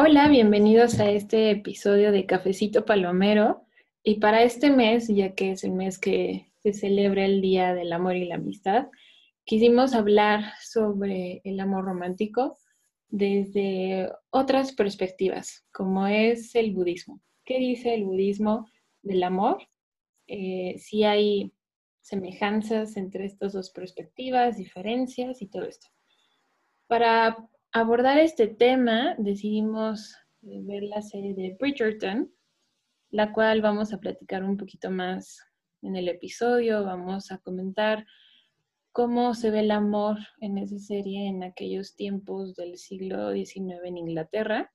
Hola, bienvenidos a este episodio de Cafecito Palomero. Y para este mes, ya que es el mes que se celebra el Día del Amor y la Amistad, quisimos hablar sobre el amor romántico desde otras perspectivas, como es el budismo. ¿Qué dice el budismo del amor? Eh, si hay semejanzas entre estas dos perspectivas, diferencias y todo esto. Para abordar este tema, decidimos eh, ver la serie de Bridgerton, la cual vamos a platicar un poquito más en el episodio. Vamos a comentar cómo se ve el amor en esa serie en aquellos tiempos del siglo XIX en Inglaterra.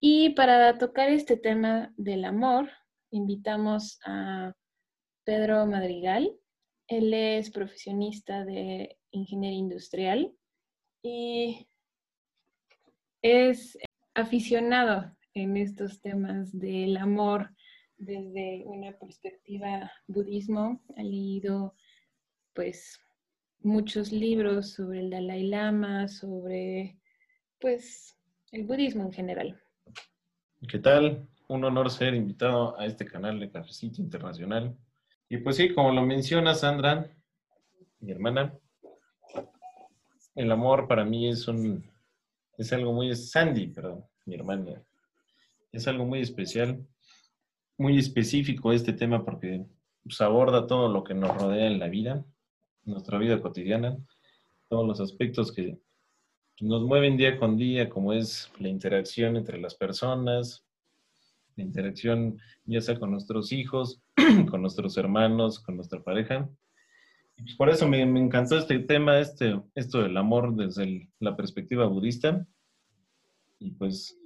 Y para tocar este tema del amor, invitamos a Pedro Madrigal. Él es profesionista de ingeniería industrial y es aficionado en estos temas del amor desde una perspectiva budismo. Ha leído pues muchos libros sobre el Dalai Lama, sobre pues el budismo en general. ¿Qué tal? Un honor ser invitado a este canal de Cafecito Internacional. Y pues sí, como lo menciona Sandra, mi hermana, el amor para mí es un es algo muy, Sandy, perdón, mi hermana, es algo muy especial, muy específico este tema porque pues, aborda todo lo que nos rodea en la vida, nuestra vida cotidiana, todos los aspectos que nos mueven día con día, como es la interacción entre las personas, la interacción ya sea con nuestros hijos, con nuestros hermanos, con nuestra pareja. Por eso me, encantó este tema, este, esto del amor desde la perspectiva budista. Y pues...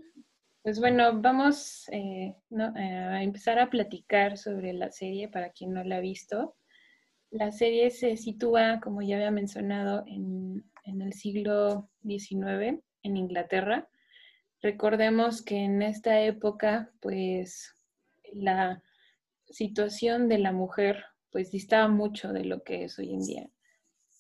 Pues bueno, vamos eh, a empezar a platicar sobre la serie para quien no la ha visto. La serie se sitúa, como ya había mencionado, en, en el siglo XIX en Inglaterra. Recordemos que en esta época, pues la situación de la mujer pues distaba mucho de lo que es hoy en día.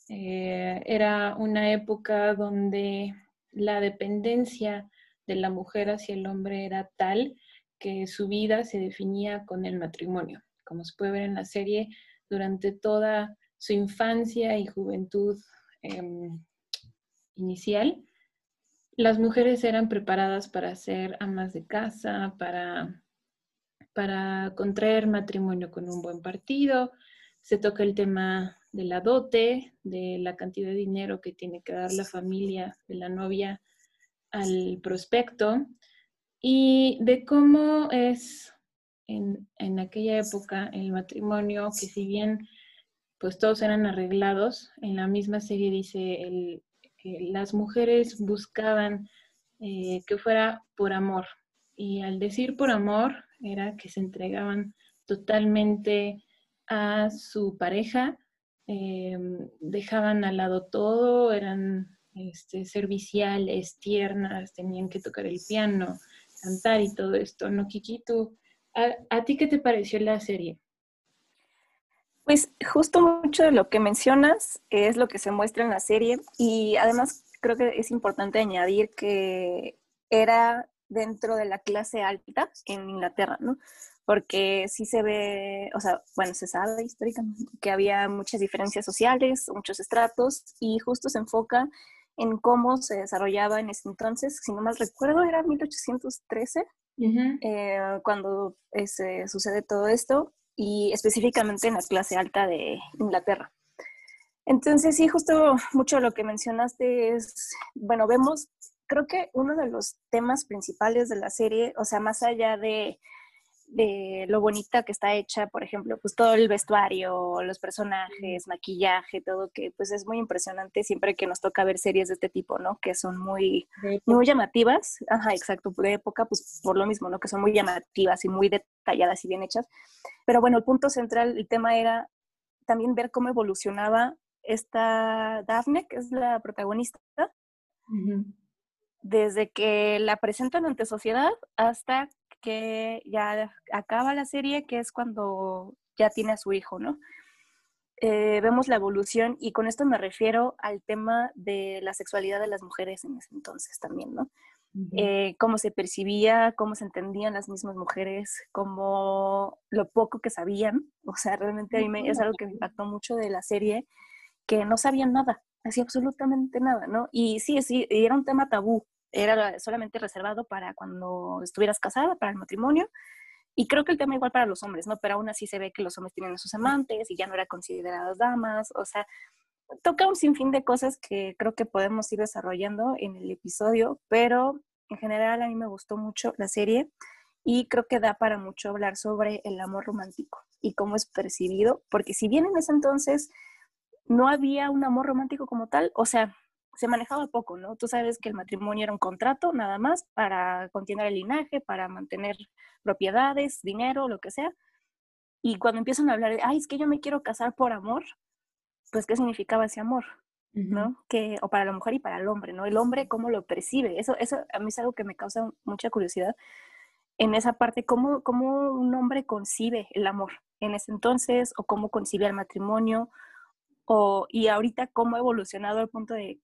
Eh, era una época donde la dependencia de la mujer hacia el hombre era tal que su vida se definía con el matrimonio. Como se puede ver en la serie, durante toda su infancia y juventud em, inicial, las mujeres eran preparadas para ser amas de casa, para para contraer matrimonio con un buen partido. Se toca el tema de la dote, de la cantidad de dinero que tiene que dar la familia de la novia al prospecto y de cómo es en, aquella época el matrimonio, que si bien pues todos eran arreglados, en la misma serie dice que las mujeres buscaban eh, que fuera por amor. Y al decir por amor, era que se entregaban totalmente a su pareja, em, dejaban al lado todo, eran este, serviciales, tiernas, tenían que tocar el piano, cantar y todo esto, ¿no, Kiki? a, ¿A ti qué te pareció la serie? Pues justo mucho de lo que mencionas es lo que se muestra en la serie y además creo que es importante añadir que era dentro de la clase alta en Inglaterra, ¿no? Porque sí se ve, o sea, bueno, se sabe históricamente que había muchas diferencias sociales, muchos estratos, y justo se enfoca en cómo se desarrollaba en ese entonces, si no mal recuerdo, era 1813, eh, cuando sucede todo esto, y específicamente en la clase alta de Inglaterra. Entonces, sí, justo mucho lo que mencionaste es, bueno, vemos creo que uno de los temas principales de la serie, o sea, más allá de de lo bonita que está hecha, por ejemplo, pues todo el vestuario, los personajes, maquillaje, todo que pues es muy impresionante siempre que nos toca ver series de este tipo, ¿no? Que son muy, muy llamativas, ajá, exacto, de época, pues por lo mismo, ¿no? Que son muy llamativas y muy detalladas y bien hechas. Pero bueno, el punto central, el tema era también ver cómo evolucionaba esta Daphne, que es la protagonista, desde que la presentan ante sociedad hasta que ya acaba la serie, que es cuando ya tiene a su hijo, ¿no? Eh, vemos la evolución y con esto me refiero al tema de la sexualidad de las mujeres en ese entonces también, ¿no? Eh, cómo se percibía, cómo se entendían las mismas mujeres, cómo lo poco que sabían, o sea, realmente a mí me, es algo que me impactó mucho de la serie, que no sabían nada, así absolutamente nada, ¿no? Y sí, sí, era un tema tabú, era solamente reservado para cuando estuvieras casada, para el matrimonio. Y creo que el tema igual para los hombres, ¿no? Pero aún así se ve que los hombres tienen a sus amantes y ya no eran consideradas damas. O sea, toca un sinfín de cosas que creo que podemos ir desarrollando en el episodio, pero en general a mí me gustó mucho la serie y creo que da para mucho hablar sobre el amor romántico y cómo es percibido, porque si bien en ese entonces no había un amor romántico como tal, o sea, se manejaba poco, ¿no? Tú sabes que el matrimonio era un contrato nada más para continuar el linaje, para mantener propiedades, dinero, lo que sea. Y cuando empiezan a hablar de, ay, es que yo me quiero casar por amor, pues, ¿qué significaba ese amor? ¿No? Que, o para la mujer y para el hombre, ¿no? El hombre, ¿cómo lo percibe? Eso, eso a mí es algo que me causa mucha curiosidad en esa parte, ¿cómo, cómo un hombre concibe el amor en ese entonces, o cómo concibe el matrimonio, o, y ahorita cómo ha evolucionado al punto de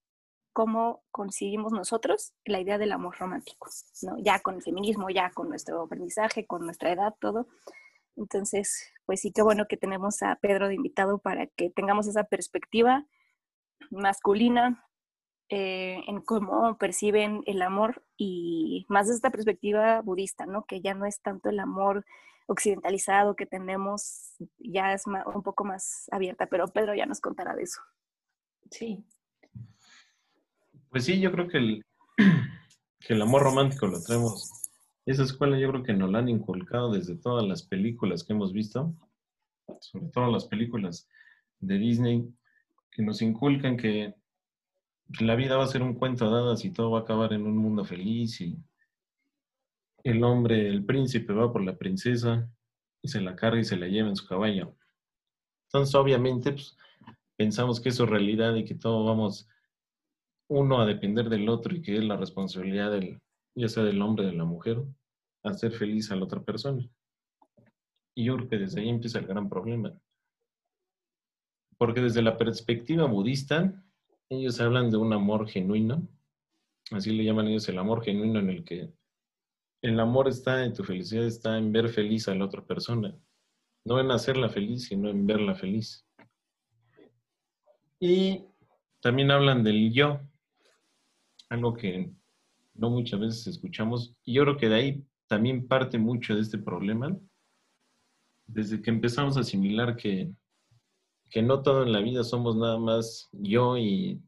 cómo conseguimos nosotros la idea del amor romántico, ¿no? Ya con el feminismo, ya con nuestro aprendizaje, con nuestra edad, todo. Entonces, pues sí, qué bueno que tenemos a Pedro de invitado para que tengamos esa perspectiva masculina eh, en cómo perciben el amor y más desde esta perspectiva budista, ¿no? Que ya no es tanto el amor occidentalizado que tenemos, ya es un poco más abierta, pero Pedro ya nos contará de eso. Sí, pues sí, yo creo que el, que el amor romántico lo traemos. Esa escuela yo creo que nos la han inculcado desde todas las películas que hemos visto, sobre todo las películas de Disney, que nos inculcan que la vida va a ser un cuento de hadas y todo va a acabar en un mundo feliz y el hombre, el príncipe va por la princesa y se la carga y se la lleva en su caballo. Entonces, obviamente, pues, pensamos que eso es realidad y que todo vamos uno a depender del otro y que es la responsabilidad del, ya sea del hombre o de la mujer, hacer feliz a la otra persona. Y yo creo que desde ahí empieza el gran problema. Porque desde la perspectiva budista, ellos hablan de un amor genuino, así le llaman ellos el amor genuino en el que el amor está en tu felicidad, está en ver feliz a la otra persona, no en hacerla feliz, sino en verla feliz. Y también hablan del yo, algo que no muchas veces escuchamos. Y yo creo que de ahí también parte mucho de este problema, desde que empezamos a asimilar que, que no todo en la vida somos nada más yo y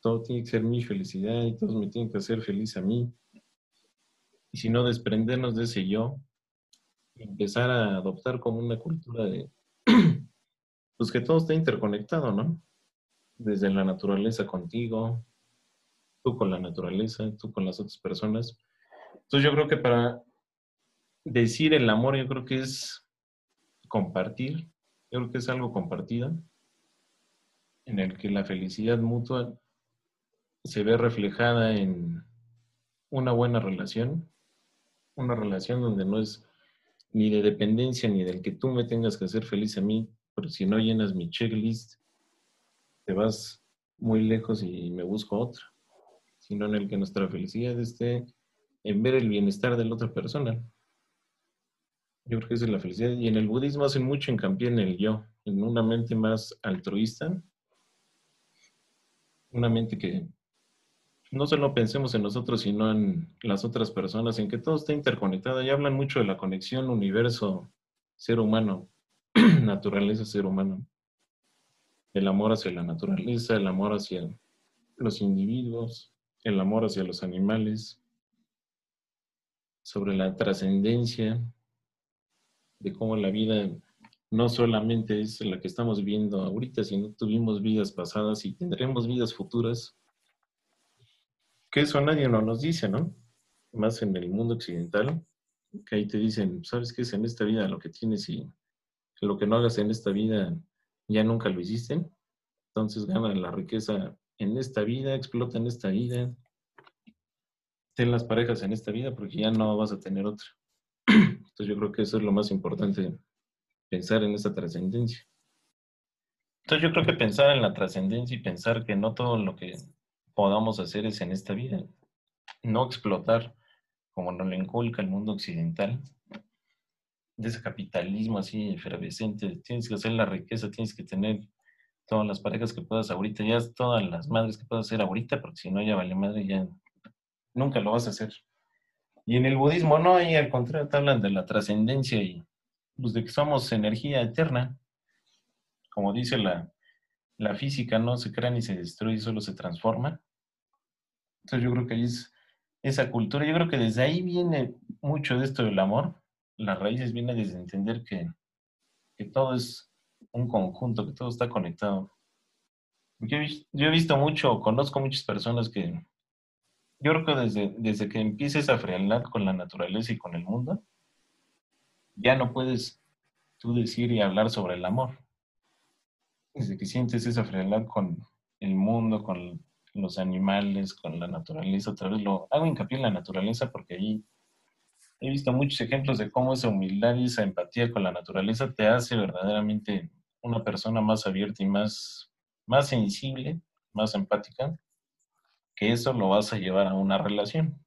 todo tiene que ser mi felicidad y todos me tienen que hacer feliz a mí. Y si no, desprendernos de ese yo y empezar a adoptar como una cultura de, pues que todo está interconectado, ¿no? Desde la naturaleza contigo, tú con la naturaleza, tú con las otras personas. Entonces yo creo que para decir el amor, yo creo que es compartir, yo creo que es algo compartido, en el que la felicidad mutua se ve reflejada en una buena relación, una relación donde no es ni de dependencia ni del que tú me tengas que hacer feliz a mí, pero si no llenas mi checklist, te vas muy lejos y me busco otra sino en el que nuestra felicidad esté en ver el bienestar de la otra persona. Yo creo que esa es la felicidad. Y en el budismo hacen mucho hincapié en el yo, en una mente más altruista, una mente que no solo pensemos en nosotros, sino en las otras personas, en que todo está interconectado. Y hablan mucho de la conexión universo-ser humano, naturaleza-ser humano. El amor hacia la naturaleza, el amor hacia los individuos, el amor hacia los animales, sobre la trascendencia, de cómo la vida no solamente es la que estamos viviendo ahorita, sino tuvimos vidas pasadas y tendremos vidas futuras. Que eso nadie no nos dice, ¿no? Más en el mundo occidental, que ahí te dicen, ¿sabes qué es en esta vida lo que tienes y lo que no hagas en esta vida ya nunca lo hiciste? Entonces gana la riqueza en esta vida, explota en esta vida, ten las parejas en esta vida porque ya no vas a tener otra. Entonces yo creo que eso es lo más importante, pensar en esa trascendencia. Entonces yo creo que pensar en la trascendencia y pensar que no todo lo que podamos hacer es en esta vida, no explotar como nos lo inculca el mundo occidental, de ese capitalismo así efervescente, tienes que hacer la riqueza, tienes que tener todas las parejas que puedas ahorita, ya todas las madres que puedas hacer ahorita, porque si no ya vale madre, ya nunca lo vas a hacer. Y en el budismo no, y al contrario te hablan de la trascendencia y pues, de que somos energía eterna. Como dice la, la física, no se crea ni se destruye, solo se transforma. Entonces yo creo que ahí es esa cultura, yo creo que desde ahí viene mucho de esto del amor. Las raíces vienen desde entender que, que todo es un conjunto, que todo está conectado. Yo, yo he visto mucho, conozco muchas personas que, yo creo que desde, desde que empieces a frialdad con la naturaleza y con el mundo, ya no puedes tú decir y hablar sobre el amor. Desde que sientes esa frialdad con el mundo, con los animales, con la naturaleza, otra vez lo hago hincapié en la naturaleza porque ahí he visto muchos ejemplos de cómo esa humildad y esa empatía con la naturaleza te hace verdaderamente una persona más abierta y más, más sensible, más empática que eso lo vas a llevar a una relación.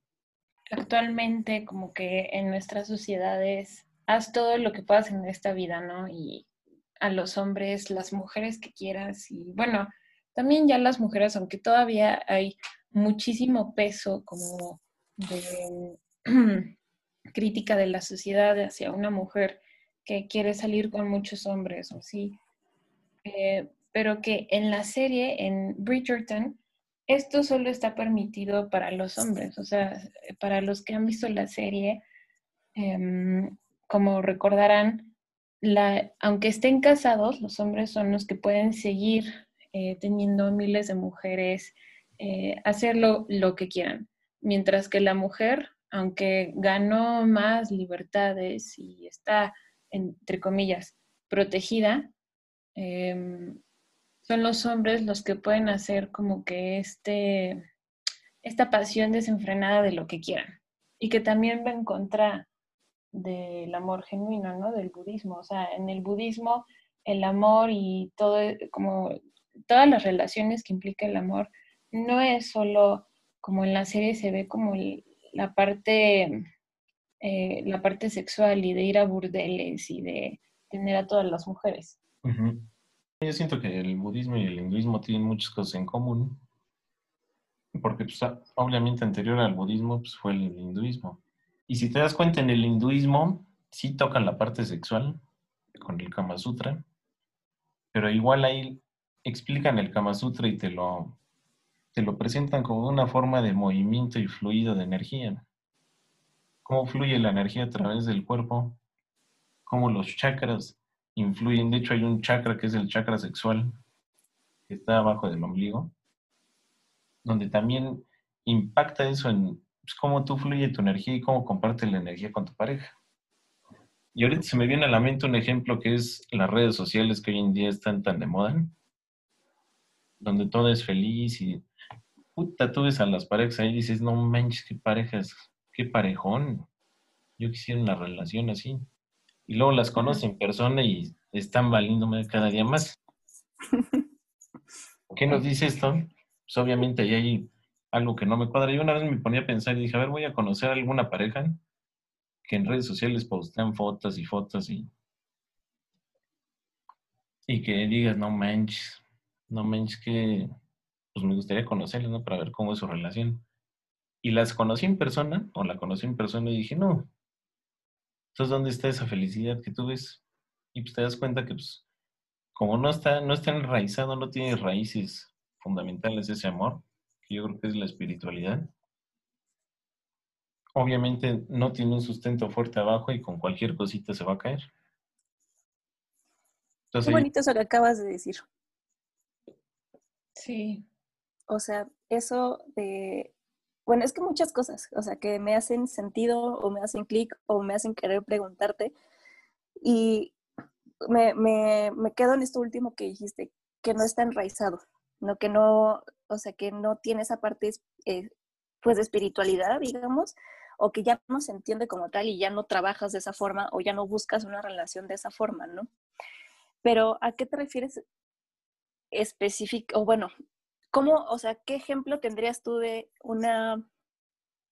Actualmente, como que en nuestras sociedades, haz todo lo que puedas en esta vida, ¿no? Y a los hombres, las mujeres que quieras, y bueno, también ya las mujeres, aunque todavía hay muchísimo peso como de crítica de la sociedad hacia una mujer que quiere salir con muchos hombres o así, eh, pero que en la serie, en Bridgerton, esto solo está permitido para los hombres, o sea, para los que han visto la serie, em, como recordarán, la, aunque estén casados, los hombres son los que pueden seguir eh, teniendo miles de mujeres, eh, hacer lo, que quieran, mientras que la mujer, aunque ganó más libertades y está, entre comillas, protegida, em, son los hombres los que pueden hacer como que este, esta pasión desenfrenada de lo que quieran y que también va en contra del amor genuino, ¿no? Del budismo. O sea, en el budismo el amor y todo, como todas las relaciones que implica el amor, no es solo como en la serie se ve como la parte, eh, la parte sexual y de ir a burdeles y de tener a todas las mujeres. Yo siento que el budismo y el hinduismo tienen muchas cosas en común, porque pues, obviamente anterior al budismo pues, fue el hinduismo. Y si te das cuenta, en el hinduismo sí tocan la parte sexual con el Kama Sutra, pero igual ahí explican el Kama Sutra y te lo, te lo presentan como una forma de movimiento y fluido de energía. Cómo fluye la energía a través del cuerpo, cómo los chakras influyen. De hecho, hay un chakra que es el chakra sexual, que está abajo del ombligo, donde también impacta eso en pues, cómo tú fluye tu energía y cómo compartes la energía con tu pareja. Y ahorita se me viene a la mente un ejemplo que es las redes sociales que hoy en día están tan de moda, donde todo es feliz y puta, tú ves a las parejas ahí y dices, no manches, qué parejas, qué parejón. Yo quisiera una relación así y luego las conoce en persona y están valiéndome cada día más. ¿Qué nos dice esto? Pues obviamente ahí hay algo que no me cuadra. Yo una vez me ponía a pensar y dije, a ver, voy a conocer a alguna pareja que en redes sociales postean fotos y fotos y, y que digas, no manches, no manches que pues me gustaría conocerles, ¿no? Para ver cómo es su relación. Y las conocí en persona, o la conocí en persona y dije, no, entonces, ¿dónde está esa felicidad que tú ves? Y pues te das cuenta que, pues, como no está, no está enraizado, no tiene raíces fundamentales ese amor, que yo creo que es la espiritualidad. Obviamente no tiene un sustento fuerte abajo y con cualquier cosita se va a caer. Qué bonito eso que acabas de decir. Sí. O sea, eso de, bueno, es que muchas cosas, o sea, que me hacen sentido o me hacen clic o me hacen querer preguntarte. Y me, me, me, quedo en esto último que dijiste, que no está enraizado, ¿no? Que no, o sea, que no tiene esa parte, eh, pues, de espiritualidad, digamos, o que ya no se entiende como tal y ya no trabajas de esa forma o ya no buscas una relación de esa forma, ¿no? Pero ¿a qué te refieres específico? O bueno, ¿cómo, o sea, qué ejemplo tendrías tú de una,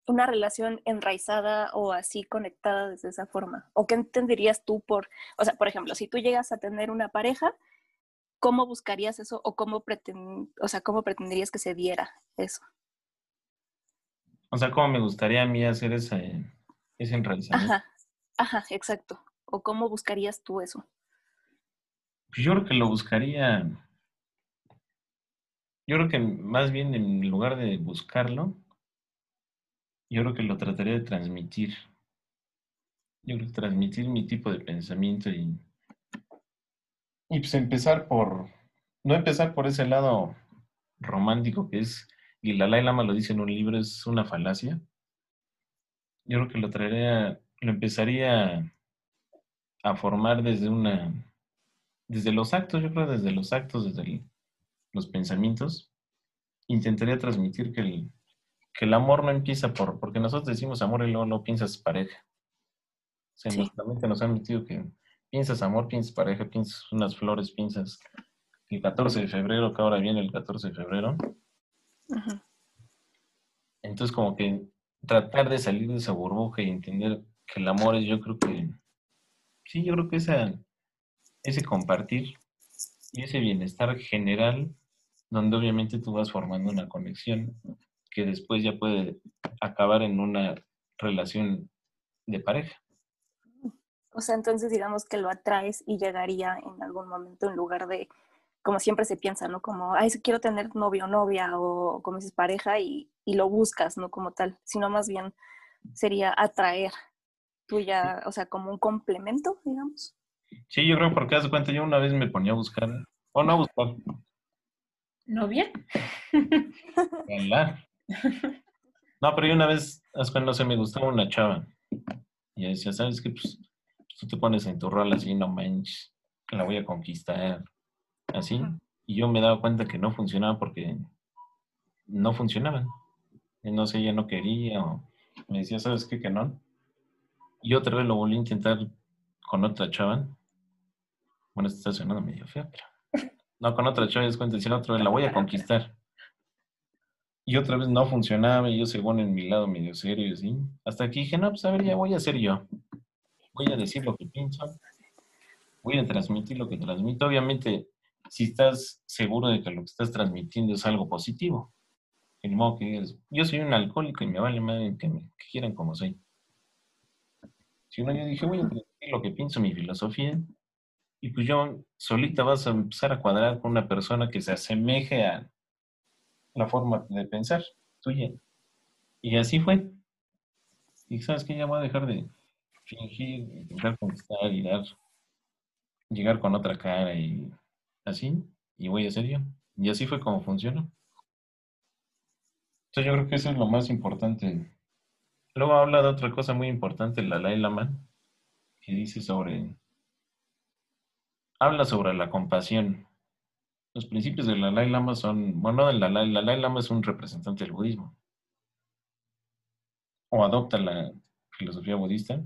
una relación enraizada o así conectada desde esa forma? ¿O qué entenderías tú por, o sea, por ejemplo, si tú llegas a tener una pareja, ¿cómo buscarías eso o cómo, pretend, o sea, cómo pretenderías que se diera eso? O sea, ¿cómo me gustaría a mí hacer ese, ese enraizamiento? Ajá, ajá, exacto. ¿O cómo buscarías tú eso? Yo creo que lo buscaría. Yo creo que más bien en lugar de buscarlo, yo creo que lo trataría de transmitir. Yo creo que transmitir mi tipo de pensamiento y. Y pues empezar por. No empezar por ese lado romántico que es y la Dalai Lama lo dice en un libro, es una falacia. Yo creo que lo traería, lo empezaría a formar desde una, desde los actos, yo creo desde los actos, desde los pensamientos. Intentaría transmitir que el, que el amor no empieza por, porque nosotros decimos amor y luego no piensas pareja. O sea, sí. nos han metido que piensas amor, piensas pareja, piensas unas flores, piensas el 14 de febrero, que ahora viene el 14 de febrero, entonces, como que tratar de salir de esa burbuja y entender que el amor es, yo creo que, sí, yo creo que esa, ese compartir y ese bienestar general, donde obviamente tú vas formando una conexión que después ya puede acabar en una relación de pareja. O sea, entonces digamos que lo atraes y llegaría en algún momento en lugar de como siempre se piensa, ¿no? Como, ay, quiero tener novio o novia o como dices pareja y, y, lo buscas, ¿no? Como tal, sino más bien sería atraer tuya, o sea, como un complemento, digamos. Sí, yo creo porque hace cuenta, yo una vez me ponía a buscar, o no a buscar. ¿Novia? No, pero yo una vez, no sé, me gustaba una chava. Y decía, ¿sabes qué? Pues tú te pones en tu rol así, no manches, la voy a conquistar así, y yo me daba cuenta que no funcionaba porque no funcionaban. No sé, ella no quería o me decía, ¿sabes qué? Que no. Y otra vez lo volví a intentar con otra chava. Bueno, está sonando medio feo, pero... No, con otra chava, es cuenta, decía otra vez, la voy a conquistar. Y otra vez no funcionaba y yo según en mi lado medio serio, así. Hasta aquí dije, no, pues a ver, ya voy a ser yo. Voy a decir lo que pienso. Voy a transmitir lo que transmito. Obviamente, si estás seguro de que lo que estás transmitiendo es algo positivo. El modo que digas, yo soy un alcohólico y me vale madre que me quieran como soy. Si uno yo dije, voy a transmitir lo que pienso, mi filosofía, y pues yo solita vas a empezar a cuadrar con una persona que se asemeje a la forma de pensar tuya. Y así fue. Y sabes que ya voy a dejar de fingir, intentar conquistar y dar, llegar con otra cara y así y voy a ser yo. Y así fue como funcionó. Entonces yo creo que eso es lo más importante. Luego habla de otra cosa muy importante, la Dalai Lama, que dice sobre, habla sobre la compasión. Los principios del Dalai Lama son, bueno, el Dalai, Dalai Lama es un representante del budismo, o adopta la filosofía budista,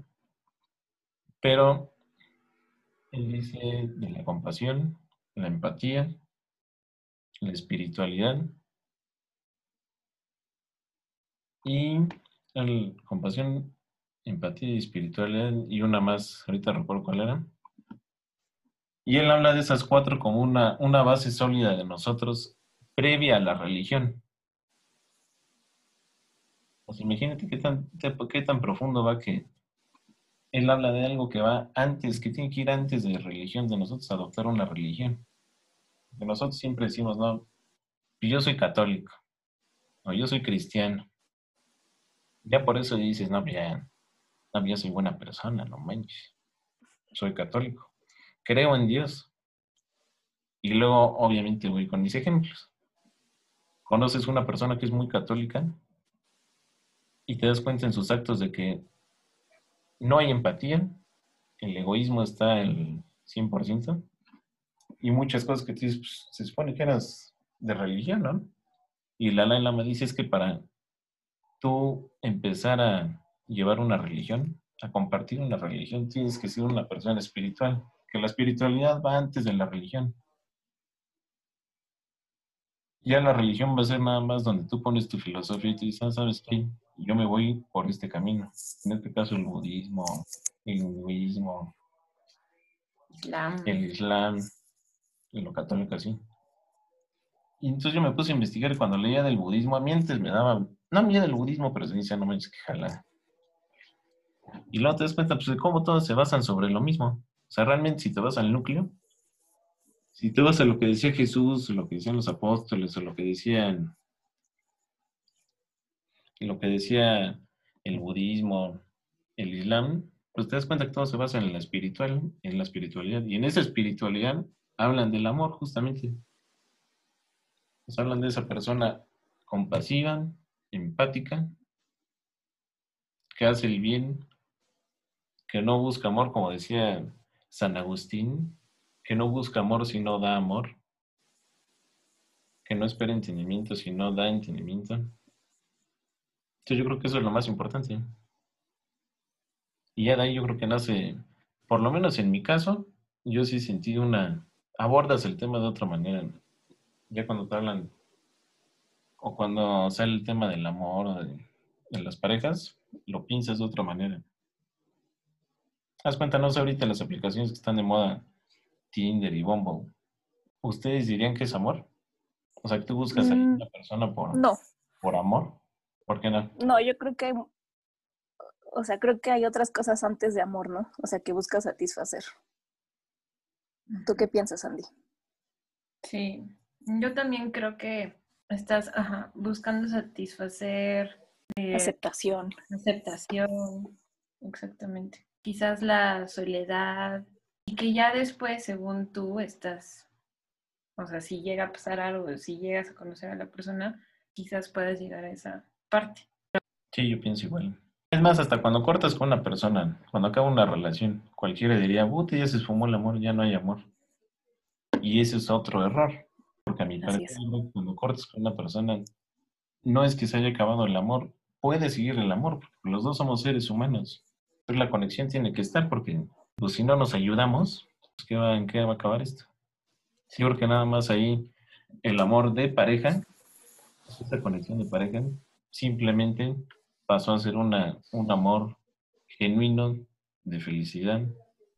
pero él dice de la compasión, la empatía, la espiritualidad y la compasión, empatía y espiritualidad y una más, ahorita recuerdo cuál era. Y él habla de esas cuatro como una, una base sólida de nosotros previa a la religión. Pues imagínate qué tan, qué tan profundo va que él habla de algo que va antes, que tiene que ir antes de religión, de nosotros adoptar una religión. De nosotros siempre decimos, no, yo soy católico, o yo soy cristiano. Ya por eso dices, no, ya, no, yo soy buena persona, no manches. Soy católico. Creo en Dios. Y luego, obviamente, voy con mis ejemplos. Conoces una persona que es muy católica y te das cuenta en sus actos de que no hay empatía, el egoísmo está el 100%, y muchas cosas que tú pues, se supone que eras de religión, ¿no? Y la la me dice es que para tú empezar a llevar una religión, a compartir una religión, tienes que ser una persona espiritual, que la espiritualidad va antes de la religión. Ya la religión va a ser nada más donde tú pones tu filosofía y tú dices, ah, ¿sabes qué? Yo me voy por este camino. En este caso el budismo, el hinduismo, el islam, y lo católico así. Y entonces yo me puse a investigar y cuando leía del budismo, a mí antes me daba, no miedo del budismo, pero se dice, no me que jala. Y luego te das cuenta pues, de cómo todos se basan sobre lo mismo. O sea, realmente si te vas al núcleo, si te vas a lo que decía Jesús, lo que decían los apóstoles, o lo que decían, lo que decía el budismo, el islam, pues te das cuenta que todo se basa en la espiritual, en la espiritualidad. Y en esa espiritualidad hablan del amor justamente. Nos hablan de esa persona compasiva, empática, que hace el bien, que no busca amor, como decía San Agustín, que no busca amor si no da amor, que no espera entendimiento si no da entendimiento. Entonces yo creo que eso es lo más importante. Y ya de ahí yo creo que nace, por lo menos en mi caso, yo sí sentí una, abordas el tema de otra manera. Ya cuando te hablan, o cuando sale el tema del amor o de, las parejas, lo piensas de otra manera. Haz cuenta, no sé ahorita las aplicaciones que están de moda, Tinder y Bumble. ¿Ustedes dirían que es amor? O sea, que tú buscas a mm, una persona por, no. por amor. ¿Por qué no? No, yo creo que hay, o sea, creo que hay otras cosas antes de amor, ¿no? O sea, que buscas satisfacer. ¿Tú qué piensas, Andy? Sí, yo también creo que estás buscando satisfacer. Eh, aceptación. Aceptación, exactamente. Quizás la soledad y que ya después, según tú, estás, o sea, si llega a pasar algo, si llegas a conocer a la persona, quizás puedas llegar a esa parte. Sí, yo pienso igual. Es más, hasta cuando cortas con una persona, cuando acaba una relación, cualquiera diría, puta, ya se esfumó el amor, ya no hay amor. Y ese es otro error, porque a mi parecer, cuando cortas con una persona, no es que se haya acabado el amor, puede seguir el amor, porque los dos somos seres humanos. La conexión tiene que estar, porque pues, si no nos ayudamos, pues, ¿qué va, ¿en qué va a acabar esto? Sí, porque nada más ahí el amor de pareja, esta conexión de pareja, simplemente pasó a ser una, un amor genuino de felicidad,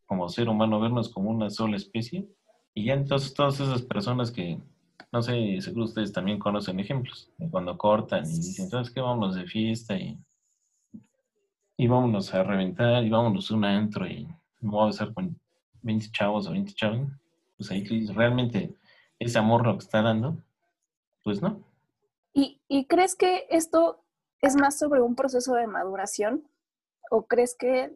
como ser humano, vernos como una sola especie. Y ya entonces todas esas personas que, no sé, seguro ustedes también conocen ejemplos, de cuando cortan y dicen, ¿sabes qué? Vámonos de fiesta y, y vámonos a reventar y vámonos a un antro y me voy a besar con 20 chavos o 20 chavos. Pues ahí realmente ese amor lo que está dando, pues no. ¿Y, ¿Y crees que esto es más sobre un proceso de maduración o crees que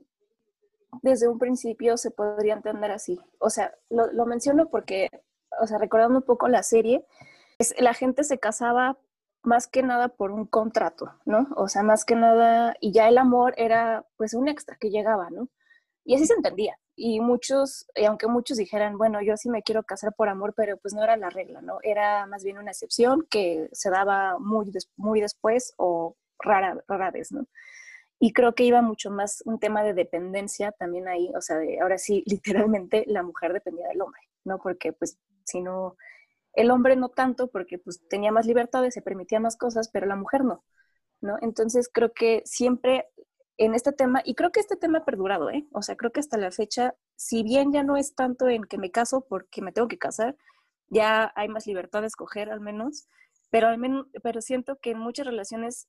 desde un principio se podría entender así? O sea, lo, menciono porque, o sea, recordando un poco la serie, es, la gente se casaba más que nada por un contrato, ¿no? O sea, más que nada, y ya el amor era pues un extra que llegaba, ¿no? Y así se entendía. Y muchos, y aunque muchos dijeran, bueno, yo sí me quiero casar por amor, pero pues no era la regla, ¿no? Era más bien una excepción que se daba muy, muy después o rara, rara vez, ¿no? Y creo que iba mucho más un tema de dependencia también ahí, o sea, de, ahora sí, literalmente la mujer dependía del hombre, ¿no? Porque pues si no, el hombre no tanto porque pues tenía más libertades, se permitía más cosas, pero la mujer no, ¿no? Entonces creo que siempre en este tema, y creo que este tema ha perdurado, ¿eh? O sea, creo que hasta la fecha, si bien ya no es tanto en que me caso porque me tengo que casar, ya hay más libertad de escoger al menos, pero al menos, pero siento que en muchas relaciones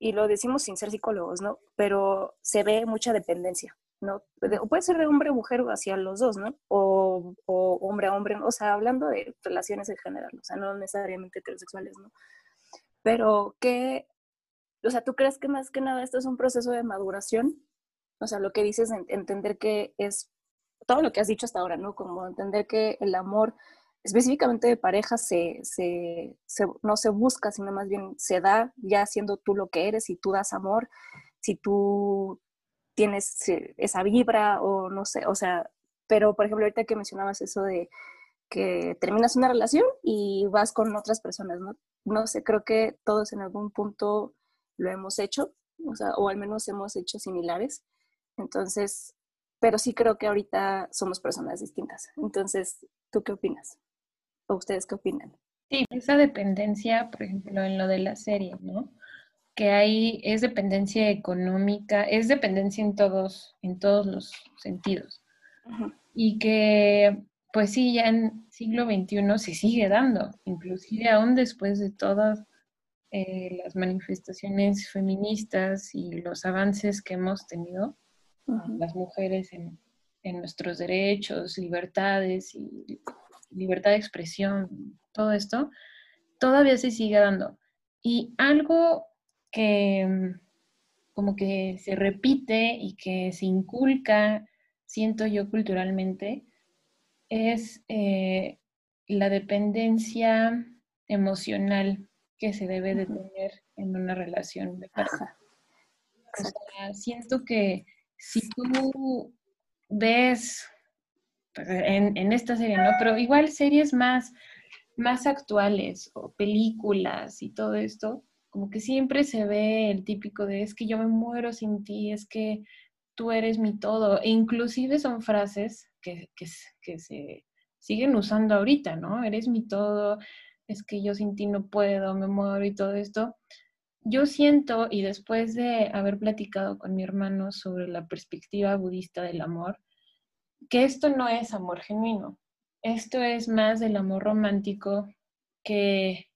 y lo decimos sin ser psicólogos, ¿no? Pero se ve mucha dependencia, ¿no? Puede ser de hombre a mujer hacia los dos, ¿no? O, hombre a hombre, o sea, hablando de relaciones en general, o sea, no necesariamente heterosexuales, ¿no? Pero ¿qué, o sea, ¿tú crees que más que nada esto es un proceso de maduración? O sea, lo que dices, entender que es todo lo que has dicho hasta ahora, ¿no? Como entender que el amor específicamente de pareja se, no se busca, sino más bien se da ya siendo tú lo que eres, si tú das amor, si tú tienes esa vibra o no sé, o sea, pero por ejemplo ahorita que mencionabas eso de que terminas una relación y vas con otras personas, ¿no? No sé, creo que todos en algún punto lo hemos hecho, o, sea, o al menos hemos hecho similares. Entonces, pero sí creo que ahorita somos personas distintas. Entonces, ¿tú qué opinas? ¿O ustedes qué opinan? Sí, esa dependencia, por ejemplo, en lo de la serie, ¿no? Que hay, es dependencia económica, es dependencia en todos, en todos los sentidos. Y que, pues sí, ya en siglo XXI se sigue dando, inclusive aún después de todas eh, las manifestaciones feministas y los avances que hemos tenido, las mujeres en, nuestros derechos, libertades y libertad de expresión, todo esto, todavía se sigue dando. Y algo que mm, como que se repite y que se inculca, siento yo culturalmente, es eh, la dependencia emocional que se debe de tener en una relación de pareja. siento que si tú ves pues, en, esta serie, ¿no? Pero igual series más, más actuales o películas y todo esto, como que siempre se ve el típico de es que yo me muero sin ti, es que tú eres mi todo. E inclusive son frases que, que, se siguen usando ahorita, ¿no? Eres mi todo, es que yo sin ti no puedo, me muero y todo esto. Yo siento, y después de haber platicado con mi hermano sobre la perspectiva budista del amor, que esto no es amor genuino. Esto es más del amor romántico que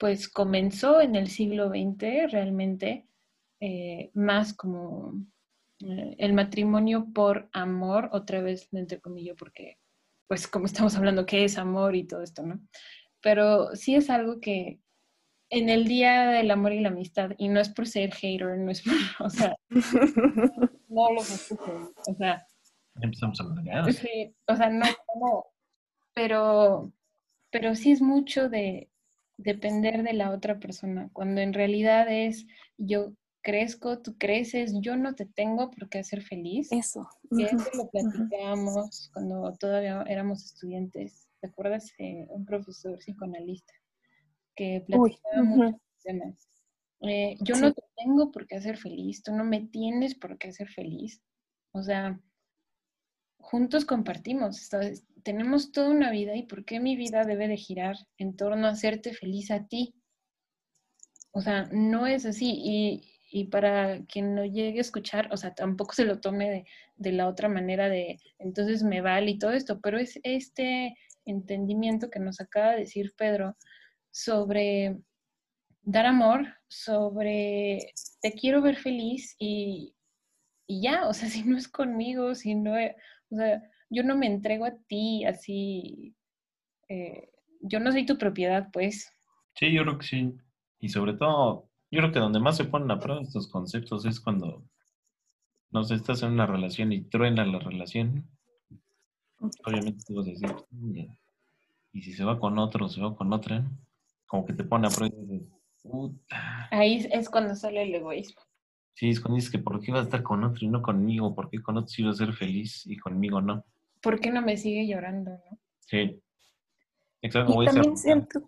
pues comenzó en el siglo XX realmente, eh, más como eh, el matrimonio por amor, otra vez entre comillas, porque pues como estamos hablando, ¿qué es amor y todo esto, no? Pero sí es algo que en el Día del Amor y la Amistad, y no es por ser hater, no es por, o sea, no lo o sea, Empezamos a Sí, o sea, no, no, pero, pero sí es mucho de depender de la otra persona, cuando en realidad es yo crezco, tú creces, yo no te tengo por qué hacer feliz. Eso. Y eso lo platicamos cuando todavía éramos estudiantes. ¿Te acuerdas? de un profesor psicoanalista que platicaba muchos temas. Eh, yo no te tengo por qué hacer feliz, tú no me tienes por qué hacer feliz. O sea, juntos compartimos, tenemos toda una vida y por qué mi vida debe de girar en torno a hacerte feliz a ti. O sea, no es así. Y, para quien no llegue a escuchar, o sea, tampoco se lo tome de, la otra manera de, entonces me vale y todo esto, pero es este entendimiento que nos acaba de decir Pedro sobre dar amor, sobre te quiero ver feliz y, y ya, o sea, si no es conmigo, si no, o sea, yo no me entrego a ti así, eh, yo no soy tu propiedad, pues. Sí, yo creo que sí. Y sobre todo, yo creo que donde más se ponen a prueba estos conceptos es cuando, no sé, estás en una relación y truena la relación. Obviamente tú vas a decir, y si se va con otro, se va con otra, como que te pone a prueba y dices, puta. Ahí es cuando sale el egoísmo. Sí, es cuando dices que por qué vas a estar con otro y no conmigo, por qué con otro sí a ser feliz y conmigo no. ¿Por qué no me sigue llorando, no? Sí. Exacto. Y también, siento,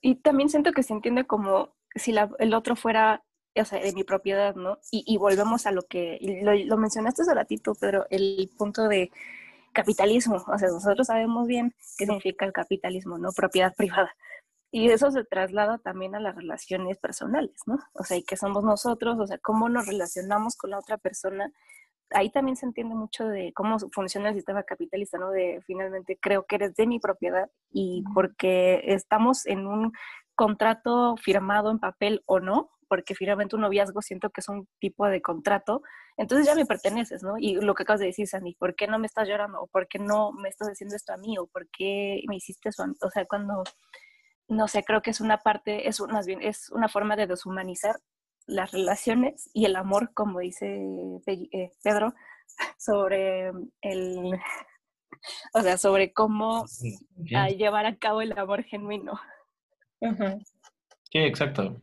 y también siento que se entiende como si el otro fuera, o sea, de mi propiedad, ¿no? Y, volvemos a lo que, lo, lo mencionaste hace ratito, Pedro, el punto de capitalismo. O sea, nosotros sabemos bien qué significa el capitalismo, ¿no? Propiedad privada. Y eso se traslada también a las relaciones personales, ¿no? O sea, y que somos nosotros, o sea, cómo nos relacionamos con la otra persona. Ahí también se entiende mucho de cómo funciona el sistema capitalista, ¿no? De finalmente creo que eres de mi propiedad y porque estamos en un contrato firmado en papel o no, porque finalmente un noviazgo siento que es un tipo de contrato, entonces ya me perteneces, ¿no? Y lo que acabas de decir, Sandy, ¿por qué no me estás llorando? ¿O por qué no me estás haciendo esto a mí? ¿O por qué me hiciste eso? O sea, cuando no sé, creo que es una parte, es más bien, es una forma de deshumanizar las relaciones y el amor, como dice eh, Pedro, sobre el, o sea, sobre cómo Sí, llevar a cabo el amor genuino. Sí, exacto.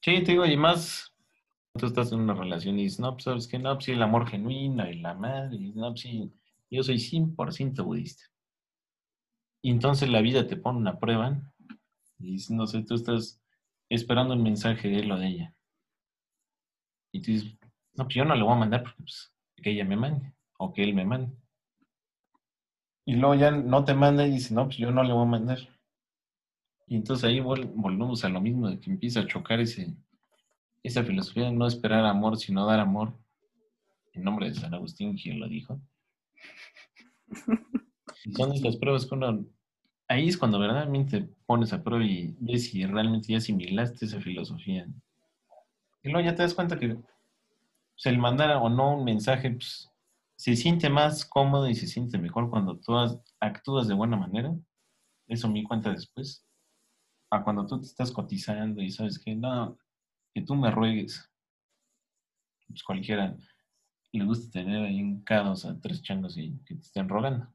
Sí, te digo, y más, tú estás en una relación y dices, no, pues sabes que no, pues sí, el amor genuino y la madre, y no, pues yo soy 100% budista. Y entonces la vida te pone una prueba y no sé, tú estás esperando un mensaje de él o de ella. Y tú dices, no, pues yo no le voy a mandar porque pues, que ella me mande o que él me mande. Y luego ya no te manda y dice, no, pues yo no le voy a mandar. Y entonces ahí vol- volvemos a lo mismo, de que empieza a chocar ese, esa filosofía de no esperar amor, sino dar amor. En nombre de San Agustín, quien lo dijo. Son estas pruebas que uno... Ahí es cuando verdaderamente pones a prueba y ves si realmente ya asimilaste esa filosofía. Y luego ya te das cuenta que pues, el mandar o no un mensaje pues, se siente más cómodo y se siente mejor cuando tú actúas de buena manera. Eso me cuenta después. A cuando tú te estás cotizando y sabes que no, que tú me ruegues. Pues cualquiera le gusta tener ahí en cados a tres changos y que te estén rogando.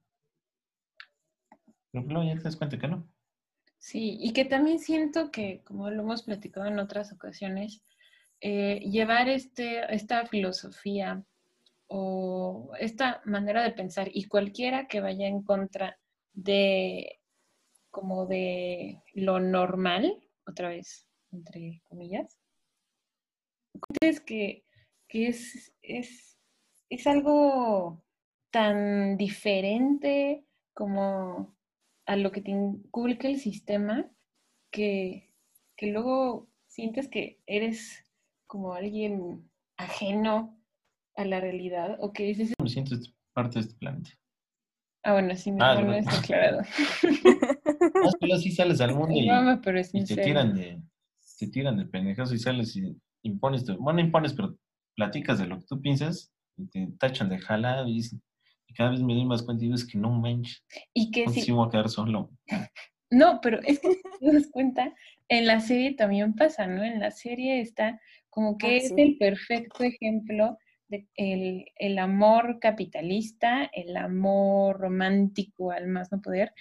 Pero luego ya te das cuenta que no. Sí, y que también siento que, como lo hemos platicado en otras ocasiones, eh, llevar este, esta filosofía o esta manera de pensar y cualquiera que vaya en contra de como de lo normal, otra vez, entre comillas, es que, que es, es, es algo tan diferente como a lo que te inculca el sistema que, que luego sientes que eres como alguien ajeno a la realidad o que dices, Me siento parte de este planeta. ah, bueno, sí, Ah, mejor no aclarado. No, es que luego sí sales al mundo y, No, pero es y te tiran de, te tiran de pendejazo y sales y impones, tu- bueno, no impones, pero platicas de lo que tú piensas y te tachan de jalado y, dicen- y cada vez me doy más cuenta y digo, es que no manches, Y que no sí, si voy a quedar solo. No, pero es que si te das cuenta, en la serie también pasa, ¿no? En la serie está como que Ah, es sí. el perfecto ejemplo de el, el amor capitalista, el amor romántico al más no poder,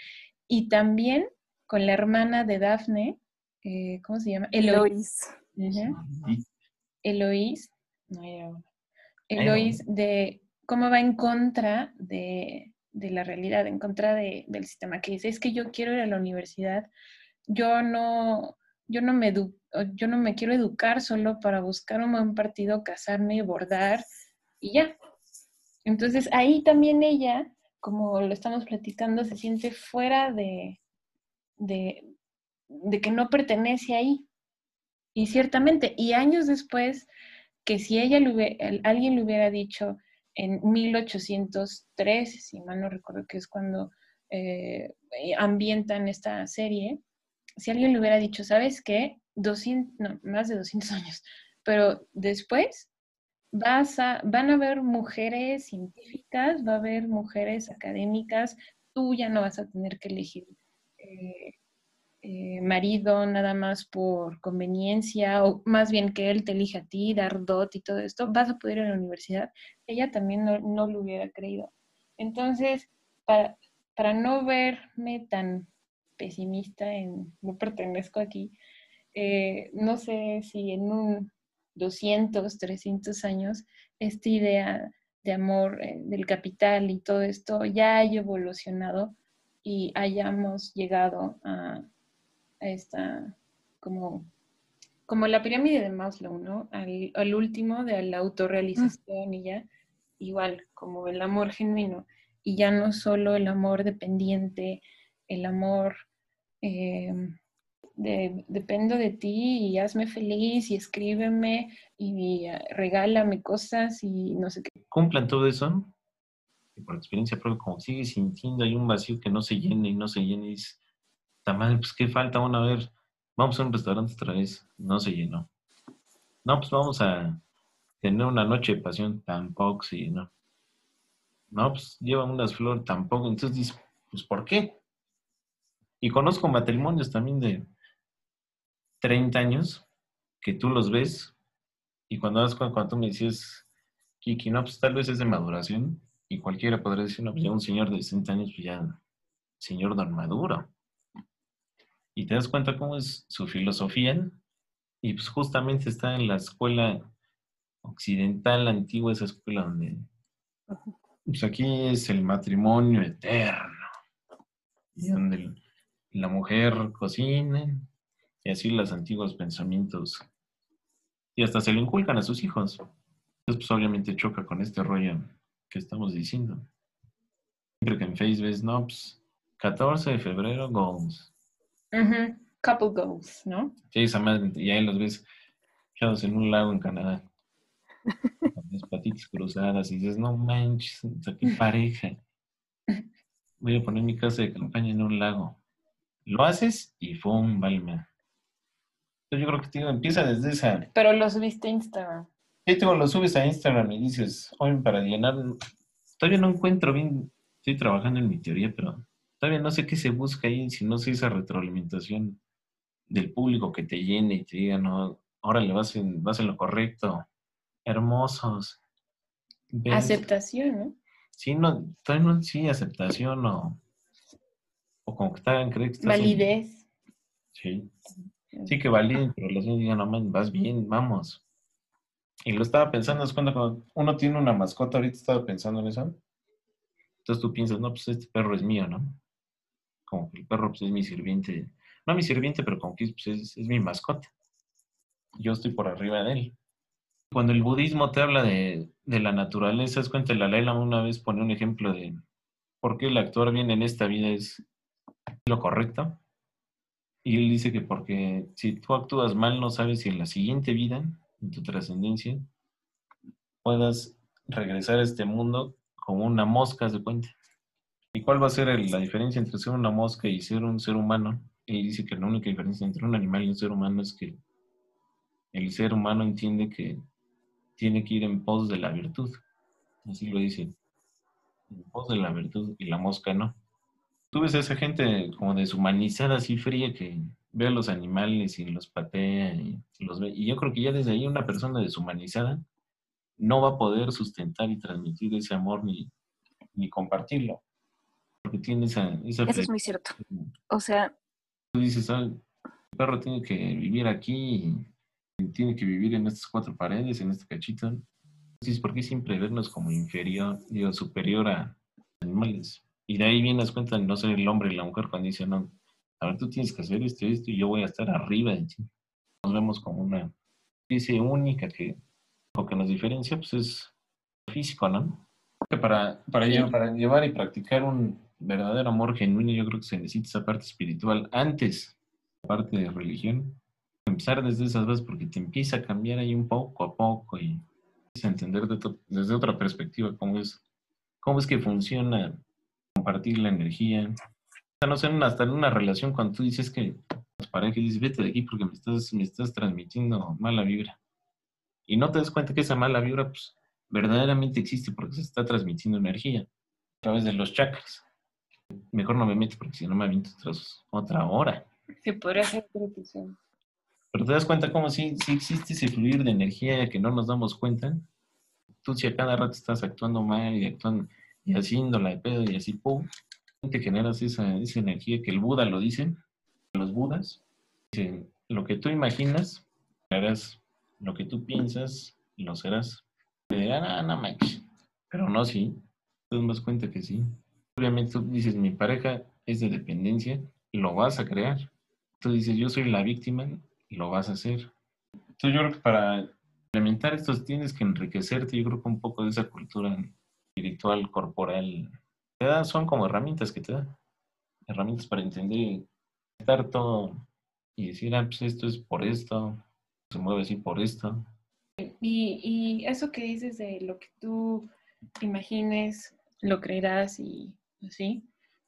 y también con la hermana de Daphne, eh, ¿cómo se llama? Eloís. Y Eloís, no era. Eloís de cómo va en contra de, de la realidad, en contra de- del sistema, que dice, es que yo quiero ir a la universidad, yo no, yo no me edu- yo no me quiero educar solo para buscar un buen partido, casarme, bordar y ya. Entonces ahí también ella, como lo estamos platicando, se siente fuera de, de, de que no pertenece ahí. Y ciertamente, y años después, que si ella le alguien le hubiera dicho en 1803, si mal no recuerdo que es cuando eh, ambientan esta serie, si alguien le hubiera dicho, ¿sabes qué? 200, no, más de 200 años, pero después vas a, van a haber mujeres científicas, va a haber mujeres académicas, tú ya no vas a tener que elegir eh, eh, marido nada más por conveniencia, o más bien que él te elija a ti, dar dot y todo esto, vas a poder ir a la universidad. Ella también no, no lo hubiera creído. Entonces, para, para no verme tan pesimista en no pertenezco aquí, eh, no sé si en un 200, 300 años, esta idea de amor eh, del capital y todo esto ya haya evolucionado y hayamos llegado a, a esta, como, como la pirámide de Maslow, ¿no? Al, al último de la autorrealización y ya, igual, como el amor genuino, y ya no solo el amor dependiente, el amor eh, de, dependo de ti y hazme feliz y escríbeme y eh, regálame cosas y no sé qué. cumplan todo eso, y por experiencia propia, como sigues sintiendo hay un vacío que no se llena y no se llena, y "Ta madre, pues qué falta, bueno, a ver, vamos a un restaurante otra vez, no se llenó. No, pues vamos a tener una noche de pasión, tampoco se llenó. No, pues llevan unas flores, tampoco. Entonces dices, pues ¿por qué? Y conozco matrimonios también de 30 años que tú los ves y cuando, das cuando tú me dices, Kiki, no, pues tal vez es de maduración Y cualquiera podría decir, no, pues ya un señor de 60 años, pues ya, señor don Maduro. Y te das cuenta cómo es su filosofía. Y pues justamente está en la escuela occidental antigua, esa escuela donde pues aquí es el matrimonio eterno. Y donde la mujer cocina y así los antiguos pensamientos. Y hasta se le inculcan a sus hijos. Entonces, pues obviamente choca con este rollo que estamos diciendo. Siempre que en Facebook ves, no, pues 14 de febrero, goals. Couple goals, ¿no? Sí, esa madre, y ahí los ves echados en un lago en Canadá. con las patitas cruzadas y dices, no manches, qué pareja. Voy a poner mi casa de campaña en un lago. Lo haces y ¡fum! Valma. Yo creo que tío, empieza desde esa. Pero lo subiste a Instagram. Sí, tú lo subes a Instagram y dices, hoy para llenar. Todavía no encuentro bien. Estoy trabajando en mi teoría, pero todavía no sé qué se busca ahí, si no sé esa retroalimentación del público que te llene y te diga, no, órale, vas en, vas en lo correcto. Hermosos. Aceptación, ¿no? Sí, no, todavía no, sí, aceptación o, o como que te hagan creer que estás Validez. Sí. Sí, que validen pero los niños digan, no man, vas bien, vamos. Y lo estaba pensando, es cuando uno tiene una mascota, ahorita estaba pensando en eso. Entonces tú piensas, no, pues este perro es mío, ¿no? Como que el perro pues, es mi sirviente. No mi sirviente, pero como que pues, es, es mi mascota. Yo estoy por arriba de él. Cuando el budismo te habla de, de la naturaleza, es cuenta, la una vez pone un ejemplo de por qué el actuar bien en esta vida es lo correcto. Y él dice que porque si tú actúas mal, no sabes si en la siguiente vida, en tu trascendencia, puedas regresar a este mundo como una mosca, de cuenta. ¿Y cuál va a ser la diferencia entre ser una mosca y ser un ser humano? Él dice que la única diferencia entre un animal y un ser humano es que el ser humano entiende que tiene que ir en pos de la virtud. Así lo dice. En pos de la virtud y la mosca no. Tú ves a esa gente como deshumanizada, así fría, que ve a los animales y los patea y los ve. Y yo creo que ya desde ahí una persona deshumanizada no va a poder sustentar y transmitir ese amor ni, ni compartirlo. Porque tiene esa... esa Eso es muy cierto. O sea... Tú dices, ah, el perro tiene que vivir aquí, y tiene que vivir en estas cuatro paredes, en este cachito. Entonces, ¿por qué siempre vernos como inferior, digo, superior a animales? Y de ahí vienes cuenta de no ser el hombre y la mujer cuando dicen, no, a ver, tú tienes que hacer esto y esto y yo voy a estar arriba de ti. Nos vemos como una especie única que lo que nos diferencia pues es físico, ¿no? Que para, para, llevar, para llevar y practicar un verdadero amor genuino yo creo que se necesita esa parte espiritual antes, la parte de religión. Empezar desde esas bases porque te empieza a cambiar ahí un poco a poco y empieza a entender desde otra perspectiva cómo es, cómo es que funciona compartir la energía. No sé, hasta en una relación cuando tú dices que las parejas dices, vete de aquí porque me estás, me estás transmitiendo mala vibra. Y no te das cuenta que esa mala vibra, pues, verdaderamente existe porque se está transmitiendo energía a través de los chakras. Mejor no me meto porque si no me aviento otra hora. Se podría hacer Pero te das cuenta cómo si, si existe ese fluir de energía que no nos damos cuenta. Tú si a cada rato estás actuando mal y actuando y haciéndola de pedo y así, ¡pum! Te generas esa, esa energía que el Buda lo dice, los Budas. Dicen, lo que tú imaginas, harás. Lo que tú piensas, lo serás. Te dirán, ah, no manches. Pero no, sí. Te das cuenta que sí. Obviamente tú dices, mi pareja es de dependencia, lo vas a crear. Tú dices, yo soy la víctima, lo vas a hacer. Entonces yo creo que para implementar esto tienes que enriquecerte, yo creo que un poco de esa cultura espiritual, corporal, te dan, son como herramientas que te dan. Herramientas para entender, estar todo y decir, ah, pues esto es por esto, se mueve así por esto. Y, y eso que dices de lo que tú imagines, lo creerás y así.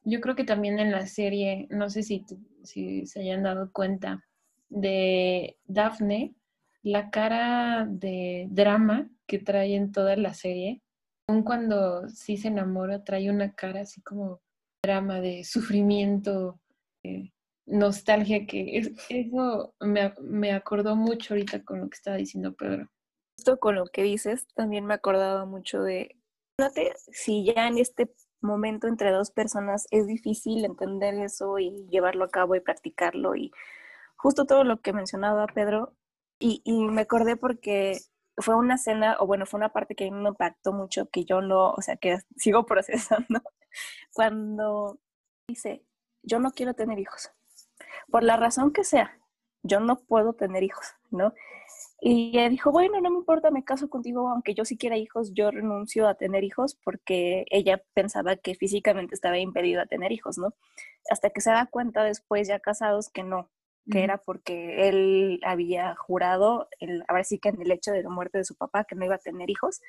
Yo creo que también en la serie, no sé si, si se hayan dado cuenta, de Daphne, la cara de drama que trae en toda la serie aun cuando sí se enamora, trae una cara así como drama de sufrimiento, nostalgia, que es, eso me, me, acordó mucho ahorita con lo que estaba diciendo Pedro. Esto con lo que dices, también me acordaba mucho de si ya en este momento entre dos personas es difícil entender eso y llevarlo a cabo y practicarlo y justo todo lo que mencionaba Pedro y, me acordé porque fue una escena, o bueno, fue una parte que a mí me impactó mucho, que yo no, o sea, que sigo procesando, cuando dice, yo no quiero tener hijos, por la razón que sea, yo no puedo tener hijos, ¿no? Y ella dijo, bueno, no me importa, me caso contigo, aunque yo sí quiera hijos, yo renuncio a tener hijos porque ella pensaba que físicamente estaba impedido a tener hijos, ¿no? Hasta que se da cuenta después, ya casados, que no, que era porque él había jurado, el, ahora sí que en el hecho de la muerte de su papá, que no iba a tener hijos.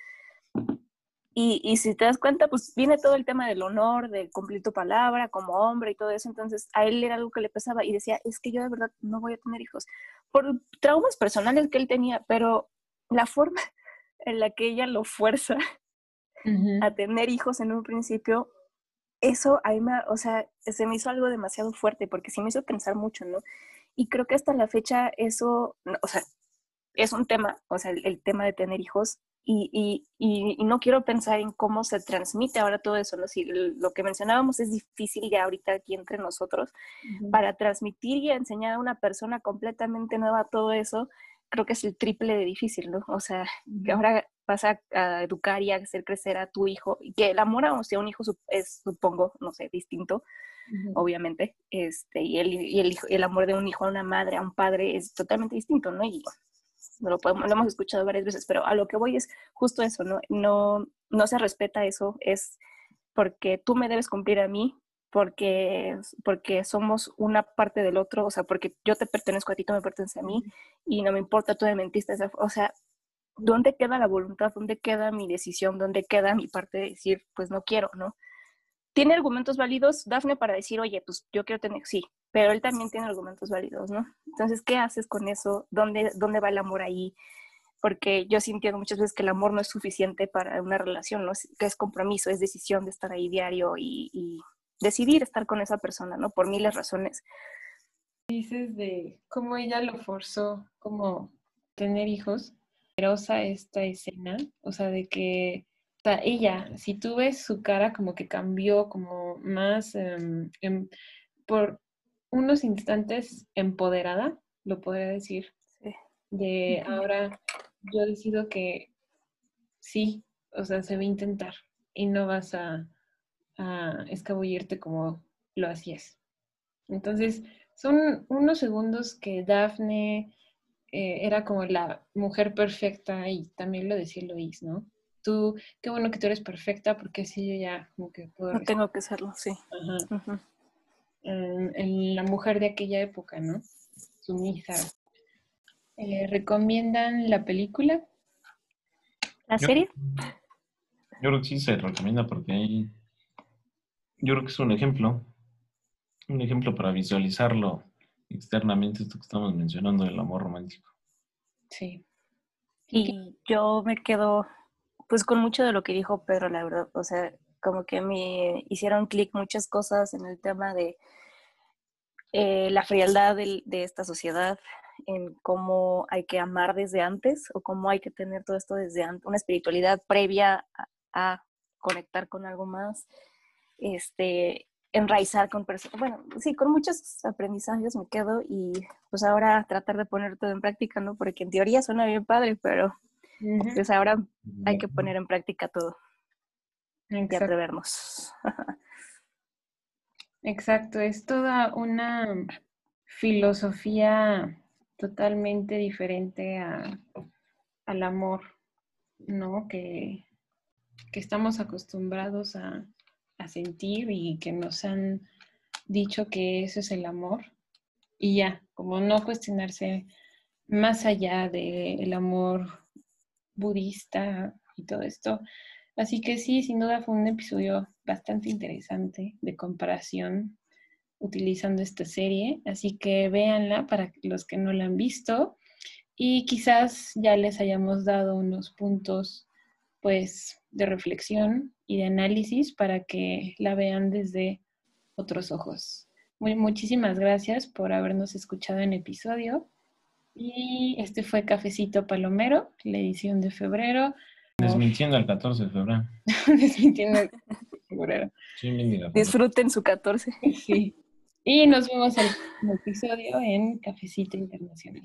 Y, y, si te das cuenta, pues viene todo el tema del honor, de cumplir tu palabra como hombre y todo eso. Entonces a él era algo que le pesaba y decía, es que yo de verdad no voy a tener hijos. Por traumas personales que él tenía, pero la forma en la que ella lo fuerza a tener hijos en un principio, eso ahí me, o sea, se me hizo algo demasiado fuerte porque sí me hizo pensar mucho, ¿no? Y creo que hasta la fecha eso, o sea, es un tema, o sea, el, tema de tener hijos. Y, y, y, no quiero pensar en cómo se transmite ahora todo eso, ¿no? Si lo que mencionábamos es difícil ya ahorita aquí entre nosotros, para transmitir y enseñar a una persona completamente nueva todo eso, creo que es el triple de difícil, ¿no? O sea, que ahora vas a, educar y a hacer crecer a tu hijo, y que el amor a un hijo es, supongo, no sé, distinto, obviamente, este, y, el, y el, el, amor de un hijo a una madre, a un padre es totalmente distinto, ¿no? Y lo, podemos, lo hemos escuchado varias veces, pero a lo que voy es justo eso, ¿no? No, no se respeta eso, es porque tú me debes cumplir a mí, porque, porque somos una parte del otro, o sea, porque yo te pertenezco a ti, tú me perteneces a mí, y no me importa, tú me mentiste, o sea, ¿dónde queda la voluntad? ¿Dónde queda mi decisión? ¿Dónde queda mi parte de decir, pues no quiero, ¿no? tiene argumentos válidos, Dafne, para decir, oye, pues yo quiero tener, sí, pero él también tiene argumentos válidos, ¿no? Entonces, ¿qué haces con eso? ¿Dónde, dónde va el amor ahí? Porque yo sí entiendo muchas veces que el amor no es suficiente para una relación, ¿no? Que es compromiso, es decisión de estar ahí diario y, decidir estar con esa persona, ¿no? Por miles de razones. Dices de cómo ella lo forzó, como tener hijos. Poderosa esta escena, o sea, de que ella, si tú ves su cara como que cambió, como más em, em, por unos instantes empoderada, lo podría decir. De ahora yo decido que sí, o sea, se va a intentar y no vas a, escabullirte como lo hacías. Entonces, son unos segundos que Daphne eh, era como la mujer perfecta y también lo decía Lois, ¿no? tú, qué bueno que tú eres perfecta, porque así yo ya como que puedo... No tengo que serlo, sí. En, la mujer de aquella época, ¿no? Sumisa. Eh, ¿Recomiendan la película? ¿La serie? Yo creo que sí se recomienda porque ahí... Yo creo que es un ejemplo, un ejemplo para visualizarlo externamente, esto que estamos mencionando del amor romántico. Sí. Y yo me quedo pues con mucho de lo que dijo Pedro, la verdad, o sea, como que me hicieron clic muchas cosas en el tema de eh, la frialdad de, esta sociedad, en cómo hay que amar desde antes o cómo hay que tener todo esto desde antes, una espiritualidad previa a, conectar con algo más, este, enraizar con personas, bueno, sí, con muchos aprendizajes me quedo y pues ahora tratar de poner todo en práctica, ¿no? Porque en teoría suena bien padre, pero entonces ahora hay que poner en práctica todo. Hay que atrevernos. Exacto, es toda una filosofía totalmente diferente al amor, ¿no? Que, que estamos acostumbrados a, a, sentir y que nos han dicho que eso es el amor. Y ya, como no cuestionarse más allá del amor budista y todo esto. Así que sí, sin duda fue un episodio bastante interesante de comparación utilizando esta serie. Así que véanla para los que no la han visto y quizás ya les hayamos dado unos puntos pues de reflexión y de análisis para que la vean desde otros ojos. Muy, muchísimas gracias por habernos escuchado en episodio. Y este fue Cafecito Palomero, la edición de febrero. Desmintiendo el 14 de febrero. Desmintiendo el 14 de febrero. Sí. Disfruten su 14. Sí. Y nos vemos en el próximo episodio en Cafecito Internacional.